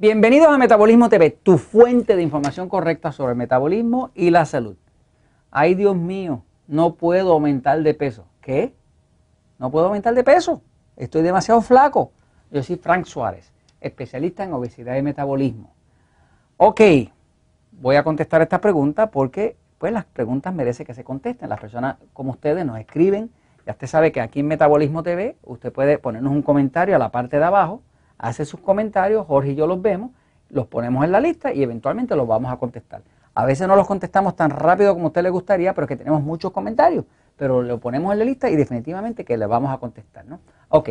Bienvenidos a Metabolismo TV, tu fuente de información correcta sobre el metabolismo y la salud. Ay, Dios mío, no puedo aumentar de peso. ¿Qué? No puedo aumentar de peso. Estoy demasiado flaco. Yo soy Frank Suárez, especialista en obesidad y metabolismo. Ok, voy a contestar esta pregunta porque pues las preguntas merecen que se contesten. Las personas como ustedes nos escriben. Ya usted sabe que aquí en Metabolismo TV usted puede ponernos un comentario a la parte de abajo, hace sus comentarios, Jorge y yo los vemos, los ponemos en la lista y eventualmente los vamos a contestar. A veces no los contestamos tan rápido como a usted le gustaría, pero es que tenemos muchos comentarios, pero lo ponemos en la lista y definitivamente que le vamos a contestar, ¿no? Ok,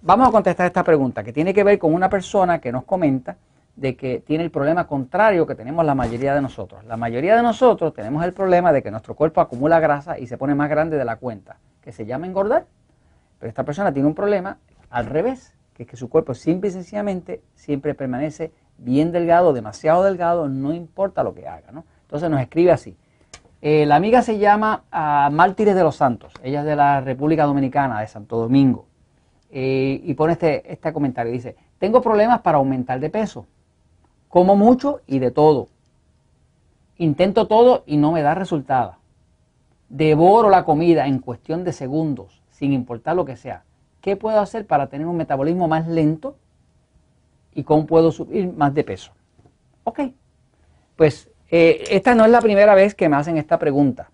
vamos a contestar esta pregunta que tiene que ver con una persona que nos comenta de que tiene el problema contrario que tenemos la mayoría de nosotros. La mayoría de nosotros tenemos el problema de que nuestro cuerpo acumula grasa y se pone más grande de la cuenta, que se llama engordar. Pero esta persona tiene un problema al revés, que es que su cuerpo simple y sencillamente siempre permanece bien delgado, demasiado delgado, no importa lo que haga. ¿no? Entonces nos escribe así. Eh, la amiga se llama uh, Mártires de los Santos, ella es de la República Dominicana, de Santo Domingo. Eh, y pone este, este comentario, dice, tengo problemas para aumentar de peso como mucho y de todo. Intento todo y no me da resultado. Devoro la comida en cuestión de segundos, sin importar lo que sea. ¿Qué puedo hacer para tener un metabolismo más lento? ¿Y cómo puedo subir más de peso? Ok, pues eh, esta no es la primera vez que me hacen esta pregunta.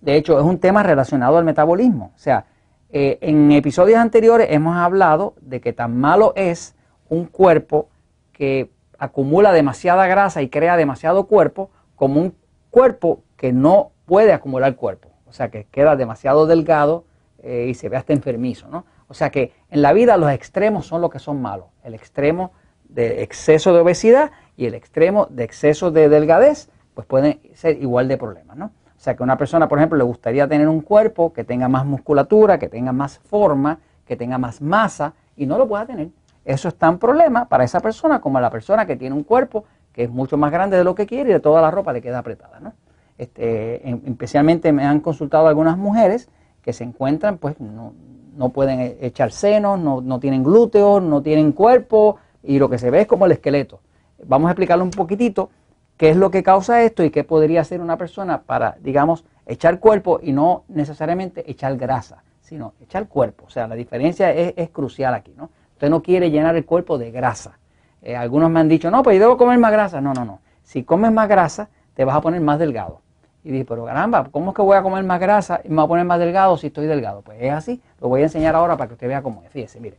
De hecho, es un tema relacionado al metabolismo. O sea, eh, en episodios anteriores hemos hablado de que tan malo es un cuerpo que acumula demasiada grasa y crea demasiado cuerpo como un cuerpo que no puede acumular cuerpo. O sea, que queda demasiado delgado eh, y se ve hasta enfermizo, ¿no? O sea que en la vida los extremos son los que son malos. El extremo de exceso de obesidad y el extremo de exceso de delgadez, pues pueden ser igual de problemas, ¿no? O sea que a una persona, por ejemplo, le gustaría tener un cuerpo que tenga más musculatura, que tenga más forma, que tenga más masa y no lo pueda tener eso es tan problema para esa persona como la persona que tiene un cuerpo que es mucho más grande de lo que quiere y de toda la ropa le queda apretada. ¿no? Este, especialmente me han consultado algunas mujeres que se encuentran, pues no, no pueden e, echar senos, no, no, tienen glúteos, no tienen cuerpo y lo que se ve es como el esqueleto. Vamos a explicarle un poquitito qué es lo que causa esto y qué podría hacer una persona para, digamos, echar cuerpo y no necesariamente echar grasa, sino echar cuerpo. O sea, la diferencia es, es crucial aquí, ¿no? Usted no quiere llenar el cuerpo de grasa. Eh, algunos me han dicho, no, pues yo debo comer más grasa. No, no, no. Si comes más grasa, te vas a poner más delgado. Y dije, pero caramba, ¿cómo es que voy a comer más grasa y me voy a poner más delgado si estoy delgado? Pues es así. Lo voy a enseñar ahora para que usted vea cómo es. Fíjese, mire.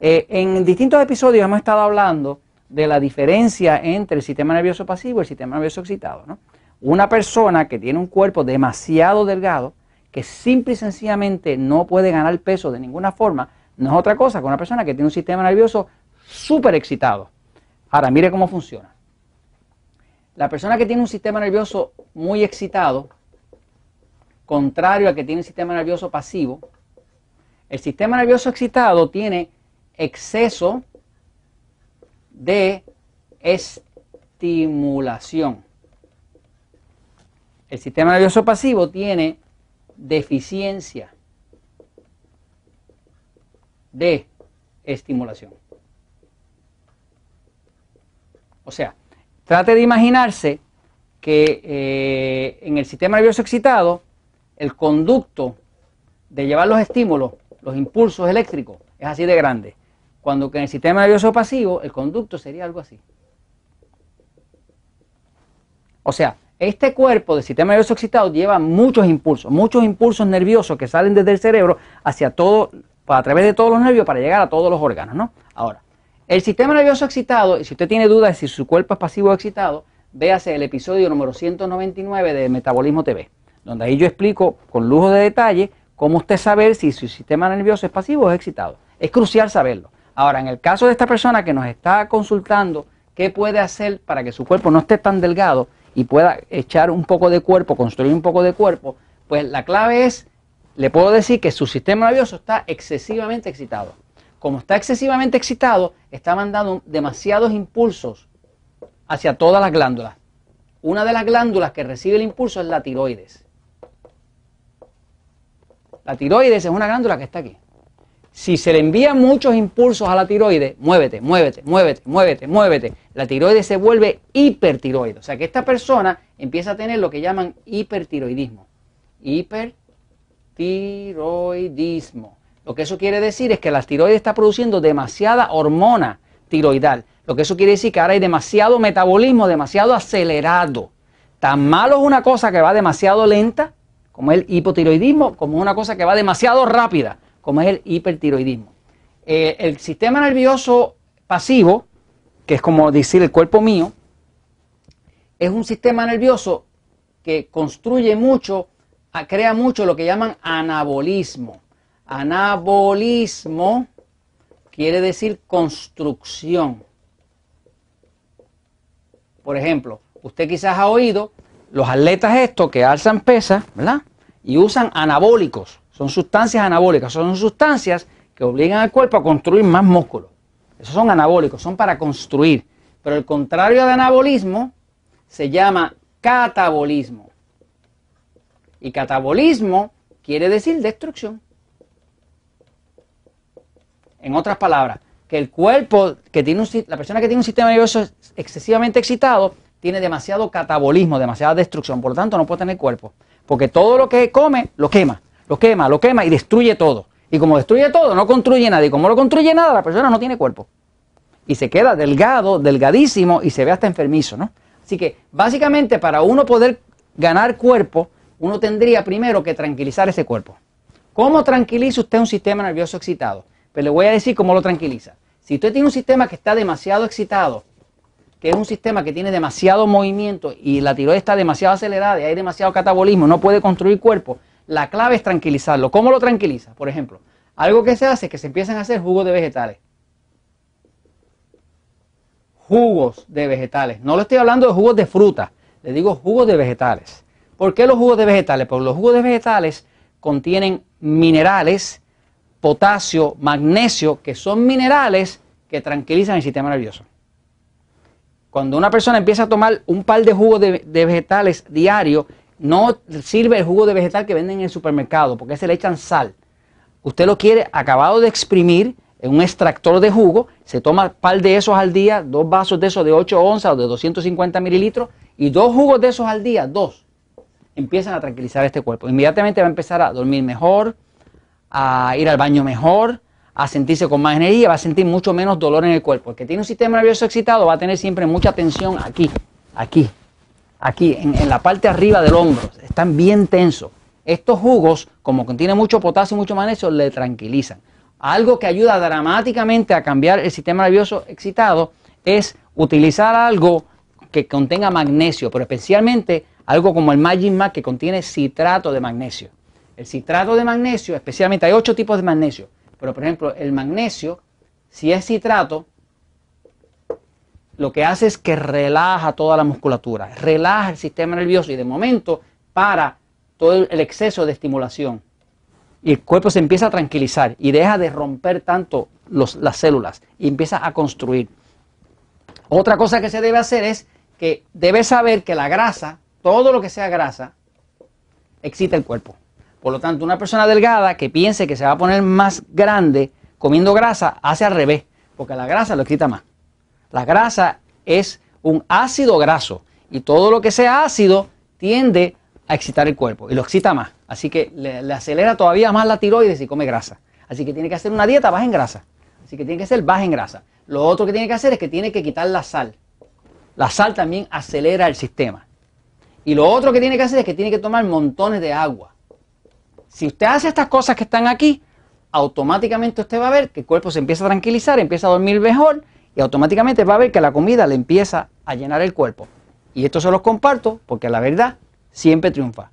Eh, en distintos episodios hemos estado hablando de la diferencia entre el sistema nervioso pasivo y el sistema nervioso excitado. ¿no? Una persona que tiene un cuerpo demasiado delgado, que simple y sencillamente no puede ganar peso de ninguna forma, no es otra cosa que una persona que tiene un sistema nervioso súper excitado. Ahora, mire cómo funciona. La persona que tiene un sistema nervioso muy excitado, contrario al que tiene un sistema nervioso pasivo, el sistema nervioso excitado tiene exceso de estimulación. El sistema nervioso pasivo tiene deficiencia de estimulación. O sea, trate de imaginarse que eh, en el sistema nervioso excitado, el conducto de llevar los estímulos, los impulsos eléctricos, es así de grande. Cuando que en el sistema nervioso pasivo, el conducto sería algo así. O sea, este cuerpo del sistema nervioso excitado lleva muchos impulsos, muchos impulsos nerviosos que salen desde el cerebro hacia todo a través de todos los nervios para llegar a todos los órganos, ¿no? Ahora, el sistema nervioso excitado, si usted tiene dudas de si su cuerpo es pasivo o excitado, véase el episodio número 199 de Metabolismo TV, donde ahí yo explico con lujo de detalle cómo usted saber si su sistema nervioso es pasivo o es excitado. Es crucial saberlo. Ahora, en el caso de esta persona que nos está consultando, ¿qué puede hacer para que su cuerpo no esté tan delgado y pueda echar un poco de cuerpo, construir un poco de cuerpo? Pues la clave es le puedo decir que su sistema nervioso está excesivamente excitado. Como está excesivamente excitado, está mandando demasiados impulsos hacia todas las glándulas. Una de las glándulas que recibe el impulso es la tiroides. La tiroides es una glándula que está aquí. si se le envían muchos impulsos a la tiroides, muévete, muévete, muévete, muévete, muévete, la tiroides se vuelve hipertiroide. O sea que esta persona empieza a tener lo que llaman hipertiroidismo. Hipertiroidismo. Lo que eso quiere decir es que la tiroides está produciendo demasiada hormona tiroidal. Lo que eso quiere decir que ahora hay demasiado metabolismo, demasiado acelerado. Tan malo es una cosa que va demasiado lenta, como el hipotiroidismo, como una cosa que va demasiado rápida, como es el hipertiroidismo. Eh, el sistema nervioso pasivo, que es como decir el cuerpo mío, es un sistema nervioso que construye mucho, crea mucho lo que llaman anabolismo. Anabolismo quiere decir construcción. Por ejemplo, usted quizás ha oído los atletas estos que alzan pesas, ¿verdad? Y usan anabólicos. Son sustancias anabólicas. Son sustancias que obligan al cuerpo a construir más músculo. Esos son anabólicos, son para construir. Pero el contrario de anabolismo se llama catabolismo. Y catabolismo quiere decir destrucción. En otras palabras, que el cuerpo, que tiene la persona que tiene un sistema nervioso excesivamente excitado, tiene demasiado catabolismo, demasiada destrucción, por lo tanto no puede tener cuerpo, porque todo lo que come lo quema, lo quema, lo quema y destruye todo. Y como destruye todo, no construye nada, y como no construye nada, la persona no tiene cuerpo. Y se queda delgado, delgadísimo y se ve hasta enfermizo, ¿no? Así que básicamente para uno poder ganar cuerpo, uno tendría primero que tranquilizar ese cuerpo. ¿Cómo tranquiliza usted un sistema nervioso excitado? Pues le voy a decir cómo lo tranquiliza. Si usted tiene un sistema que está demasiado excitado, que es un sistema que tiene demasiado movimiento y la tiroides está demasiado acelerada y hay demasiado catabolismo, no puede construir cuerpo, la clave es tranquilizarlo. ¿Cómo lo tranquiliza? Por ejemplo, algo que se hace es que se empiezan a hacer jugos de vegetales. Jugos de vegetales. No le estoy hablando de jugos de fruta, le digo jugos de vegetales. ¿Por qué los jugos de vegetales? Porque los jugos de vegetales contienen minerales, potasio, magnesio, que son minerales que tranquilizan el sistema nervioso. Cuando una persona empieza a tomar un par de jugos de, vegetales diario, no sirve el jugo de vegetal que venden en el supermercado, porque se le echan sal. Usted lo quiere acabado de exprimir en un extractor de jugo, se toma un par de esos al día, dos vasos de esos de 8 onzas o de 250 mililitros, y dos jugos de esos al día, dos, empiezan a tranquilizar este cuerpo. Inmediatamente va a empezar a dormir mejor, a ir al baño mejor, a sentirse con más energía, va a sentir mucho menos dolor en el cuerpo. El que tiene un sistema nervioso excitado va a tener siempre mucha tensión aquí, aquí, aquí, en, la parte arriba del hombro. Están bien tensos. Estos jugos, como contienen mucho potasio y mucho magnesio, le tranquilizan. Algo que ayuda dramáticamente a cambiar el sistema nervioso excitado es utilizar algo que contenga magnesio, pero especialmente algo como el Magic Mac que contiene citrato de magnesio. El citrato de magnesio, especialmente hay ocho tipos de magnesio. Pero, por ejemplo, el magnesio, si es citrato, lo que hace es que relaja toda la musculatura, relaja el sistema nervioso y de momento para todo el exceso de estimulación. Y el cuerpo se empieza a tranquilizar y deja de romper tanto las células y empieza a construir. Otra cosa que se debe hacer es que debe saber que la grasa, todo lo que sea grasa, excita el cuerpo. Por lo tanto, una persona delgada que piense que se va a poner más grande comiendo grasa, hace al revés, porque la grasa lo excita más. La grasa es un ácido graso y todo lo que sea ácido tiende a excitar el cuerpo y lo excita más. Así que le, acelera todavía más la tiroides si come grasa. Así que tiene que hacer una dieta baja en grasa. Así que tiene que ser baja en grasa. Lo otro que tiene que hacer es que tiene que quitar la sal. La sal también acelera el sistema. Y lo otro que tiene que hacer es que tiene que tomar montones de agua. Si usted hace estas cosas que están aquí, automáticamente usted va a ver que el cuerpo se empieza a tranquilizar, empieza a dormir mejor y automáticamente va a ver que la comida le empieza a llenar el cuerpo. Y esto se los comparto porque la verdad siempre triunfa.